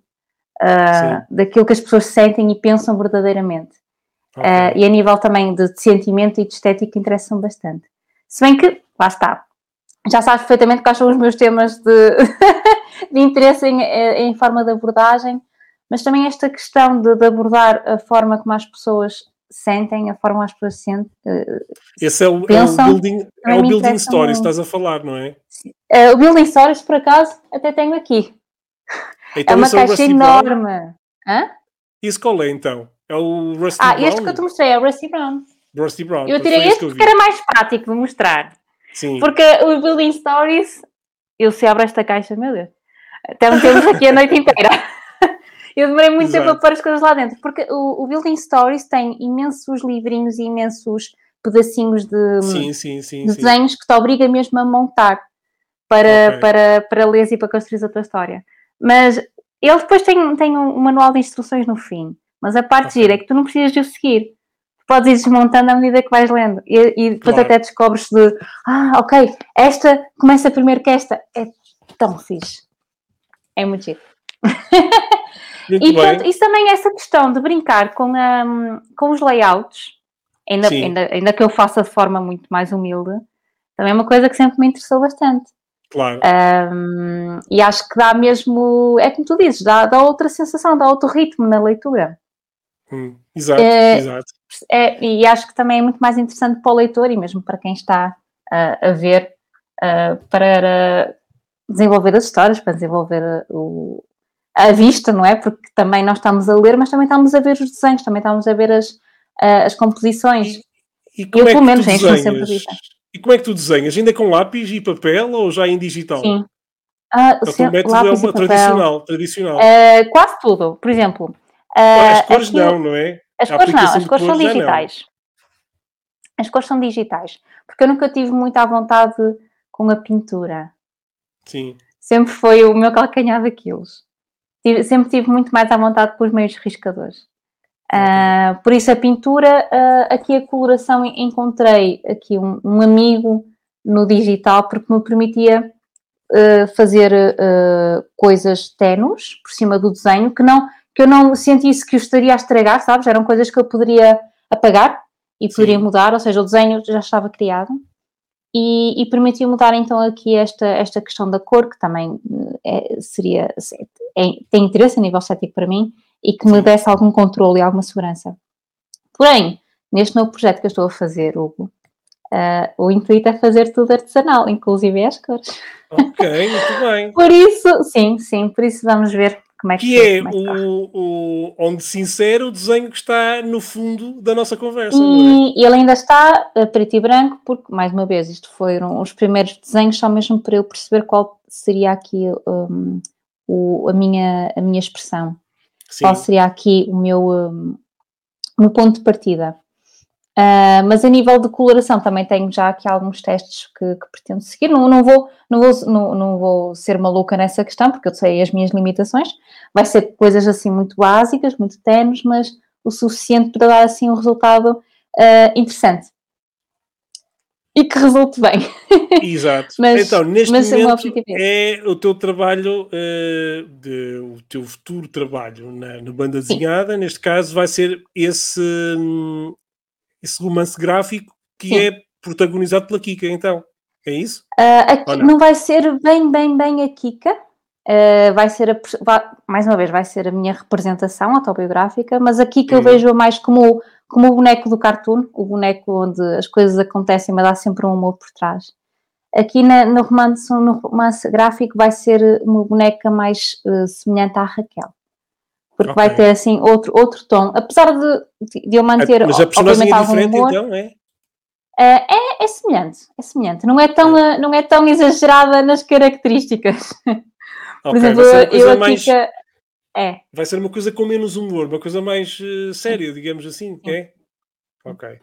uh, daquilo que as pessoas sentem e pensam verdadeiramente. Okay. Uh, e a nível também de, de sentimento e de estética interessam bastante. Se bem que, lá está, já sabes perfeitamente quais são os meus temas de, de interesse em, em, forma de abordagem, mas também esta questão de, de, abordar a forma como as pessoas sentem, a forma como as pessoas sentem. Uh, Esse é o, pensam, é o building, é o building stories, estás a falar, não é? Uh, o building stories, por acaso, até tenho aqui. Então, é uma caixa enorme. Hã? Isso qual é então? É o Rusty ah, Brown? Ah, este que eu te mostrei é o Rusty Brown. Rusty Brown. Eu tirei este porque era mais prático de mostrar. Sim. Porque o Building Stories, eu se abro esta caixa, meu Deus, até metemos aqui a noite inteira. eu demorei muito Exato. tempo a pôr as coisas lá dentro, porque o, o, Building Stories tem imensos livrinhos e imensos pedacinhos de, sim, sim, sim, de desenhos que te obriga mesmo a montar para, okay. para, para ler e para construir a tua história. Mas ele depois tem, tem um manual de instruções no fim. Mas a parte okay. gira é que tu não precisas de o seguir podes ir desmontando à medida que vais lendo e, e depois claro. até descobres de ah, ok, esta começa primeiro que esta é tão fixe é muito giro e pronto, isso também é essa questão de brincar com, um, com os layouts ainda, ainda, ainda que eu faça de forma muito mais humilde também é uma coisa que sempre me interessou bastante Claro. Um, e acho que dá mesmo, é como tu dizes, dá, dá outra sensação, dá outro ritmo na leitura. Hum, exato, é, exato. É, e acho que também é muito mais interessante para o leitor e mesmo para quem está uh, a ver uh, para desenvolver as histórias, para desenvolver o, a vista, não é? Porque também nós estamos a ler, mas também estamos a ver os desenhos, também estamos a ver as, uh, as composições. E, e como Eu, é pelo menos, é sempre visto. E como é que tu desenhas? Ainda com lápis e papel ou já em digital? Sim. Uh, o teu método é uma tradicional. tradicional. Uh, quase tudo. Por exemplo, as cores aquilo... não, não é? As cores não, as cores são digitais. As cores são digitais. Porque eu nunca tive muita vontade com a pintura. Sim. Sempre foi o meu calcanhar daqueles. Sempre tive muito mais à vontade com os meios riscadores. Uh, por isso a pintura, uh, aqui a coloração encontrei aqui um, um, amigo no digital porque me permitia uh, fazer coisas tenues por cima do desenho que não que eu não sentisse que o estaria a estragar, sabes? Eram coisas que eu poderia apagar e poderia Sim. mudar, ou seja, o desenho já estava criado e, e permitiu mudar então aqui esta, esta questão da cor, que também é, seria, é, tem interesse a nível estético para mim e que me desse algum controle e alguma segurança. Porém, neste novo projeto que eu estou a fazer, Hugo, uh, o intuito é fazer tudo artesanal, inclusive as cores. Ok, muito bem. por isso, sim, sim, por isso vamos ver como é que, que é, é o, o, onde sincero o desenho que está no fundo da nossa conversa. E é? ele ainda está a preto e branco, porque, mais uma vez, isto foram os primeiros desenhos, só mesmo para eu perceber qual seria aqui um, o, a, minha, a minha expressão. Sim. Qual seria aqui o meu, um, o meu ponto de partida. Uh, mas a nível de coloração também tenho já aqui alguns testes que, que pretendo seguir. Não, não, vou, não, vou, não, não vou ser maluca nessa questão, porque eu sei as minhas limitações. Vai ser coisas assim muito básicas, muito tenues, mas o suficiente para dar assim um resultado uh, interessante. E que resulte bem. Exato. mas, então, neste momento é o teu trabalho, uh, de, o teu futuro trabalho na, na banda desenhada, Sim. neste caso vai ser esse, hum, esse romance gráfico que Sim. é protagonizado pela Kika, então. É isso? Uh, não? não? vai ser bem, bem, bem a Kika. Uh, vai ser, a, vai, mais uma vez, vai ser a minha representação autobiográfica, mas a Kika eu vejo mais como, como o boneco do cartoon, o boneco onde as coisas acontecem, mas há sempre um humor por trás. Aqui na, no, romance, no romance gráfico vai ser uma boneca mais uh, semelhante à Raquel porque okay. vai ter assim outro, outro tom. Apesar de, de eu manter. Mas a personagem é diferente, humor, então, é? Eh, é, é semelhante, é semelhante. Não é tão, é. não é tão exagerada nas características. Por okay, exemplo, eu aqui mais... que, é. Vai ser uma coisa com menos humor, uma coisa mais uh, séria, digamos assim, Sim. é? Ok.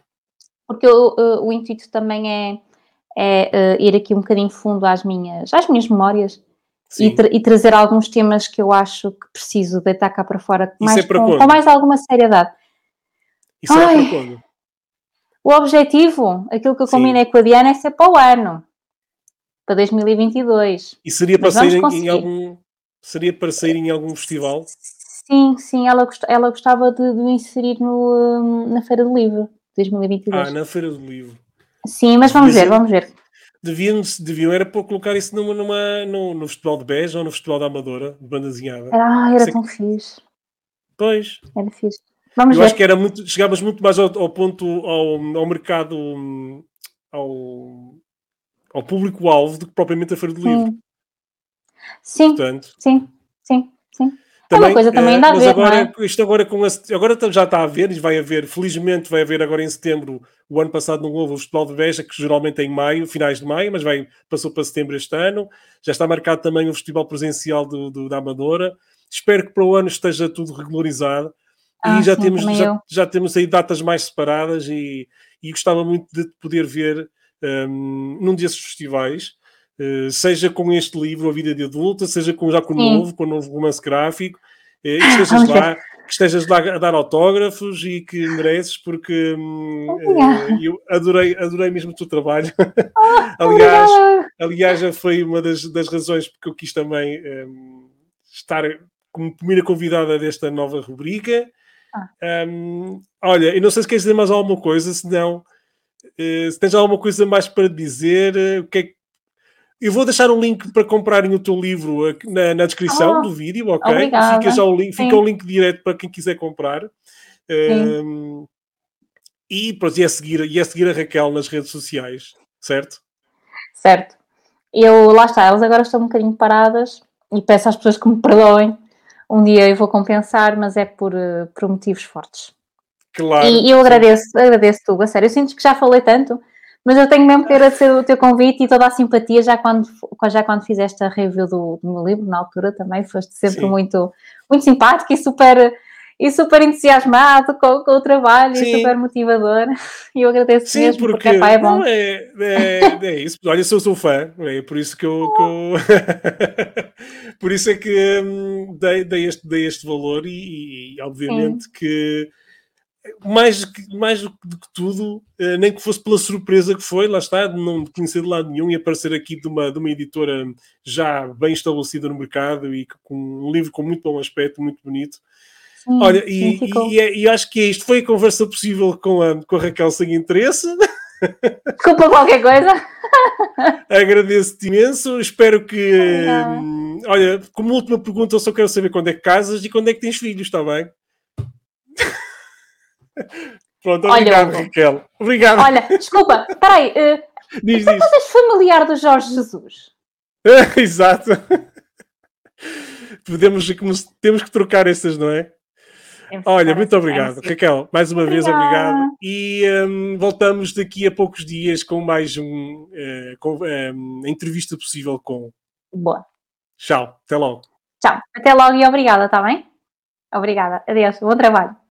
Porque o, o, o intuito também é, é uh, ir aqui um bocadinho fundo às minhas, às minhas memórias e, tra e, trazer alguns temas que eu acho que preciso deitar cá para fora mais, é para com, com, mais alguma seriedade. Isso Ai, é para quando? O objetivo, aquilo que eu Sim. combinei com a Diana é ser para o ano, para 2022. E seria para sair em, em, algum seria para sair em algum festival? Sim, sim, ela, gost, ela gostava de, de inserir no, hum, na Feira do Livro 2022. Ah, na Feira do Livro. Sim, mas vamos ver, vamos ver deviam, deviam era para colocar isso numa, numa, no, no Festival de Beja ou no Festival da Amadora, de banda desenhada. Ah, era tão fixe. Pois. Era fixe. Vamos Eu ver. acho que era muito, chegavas muito mais ao, ao ponto, ao, ao mercado, ao, ao público-alvo do que propriamente a Feira do Livro. Sim, Portanto, sim, sim, sim. Também, é uma coisa também dá a ver, agora, é? Isto agora, com a, agora já está a haver, e vai haver, felizmente vai haver agora em setembro, o ano passado não houve o Festival de Beja, que geralmente é em maio, finais de maio, mas vai, passou para setembro este ano. Já está marcado também o Festival Presencial do, do da Amadora. Espero que para o ano esteja tudo regularizado. Ah, e já, sim, temos, já, já, temos aí datas mais separadas e, e gostava muito de poder ver um, num desses festivais. Uh, seja com este livro, A Vida de Adulta, seja com, já com o novo, com o novo romance gráfico, uh, e que estejas lá, que estejas lá a dar autógrafos e que mereces, porque uh, eu adorei, adorei mesmo o teu trabalho. Oh, aliás, aliás, já foi uma das, das razões porque eu quis também um, estar como primeira convidada desta nova rubrica. Ah. Um, olha, eu não sei se queres dizer mais alguma coisa, se não, se tens alguma coisa mais para dizer, o que é que eu vou deixar um link para comprarem o teu livro na, na descrição oh, do vídeo, ok? Fica, já o link, fica o link direto para quem quiser comprar. Um, e, pronto, e, é seguir, e é seguir a Raquel nas redes sociais, certo? Certo. Eu, lá está, elas agora estão um bocadinho paradas e peço às pessoas que me perdoem. Um dia eu vou compensar, mas é por, eh, por motivos fortes. Claro. E, eu agradeço, agradeço a sério. Eu sinto que já falei tanto mas eu tenho mesmo que agradecer o teu convite e toda a simpatia, já quando, já quando fizeste a review do, do meu livro, na altura também, foste sempre muito, muito simpático e super, e super entusiasmado com, com o trabalho Sim. e super motivador. E eu agradeço Sim, mesmo, porque, porque é, é bom. Não, é, é, é, isso. Olha, eu sou, sou fã, é por isso que eu. Que eu... por isso é que hum, dei, dei, este, dei este valor e, e obviamente Sim. que mais, mais do que tudo, uh, nem que fosse pela surpresa que foi, lá está, de não conhecer de lado nenhum e aparecer aqui de uma, de uma editora já bem estabelecida no mercado e com um livro com muito bom aspecto, muito bonito. Sim, Olha, e, e, é, e, acho que é isto. Foi a conversa possível com a, com a Raquel sem interesse. Desculpa qualquer coisa. Agradeço-te imenso. Espero que. Hum, olha, como última pergunta, eu só quero saber quando é que casas e quando é que tens filhos, está bem? Pronto, obrigado, olha, Raquel. Obrigado. Olha, desculpa, peraí. Uh, diz, diz. és familiar do Jorge Jesus? Exato. Podemos, temos que trocar essas, não é? Olha, muito obrigado, assim. Raquel. Mais uma vez, obrigado. E um, voltamos daqui a poucos dias com mais um, uh, com, um, entrevista possível com. Boa. Tchau, até logo. Tchau, até logo e obrigada, está bem? Obrigada. Adeus, bom trabalho.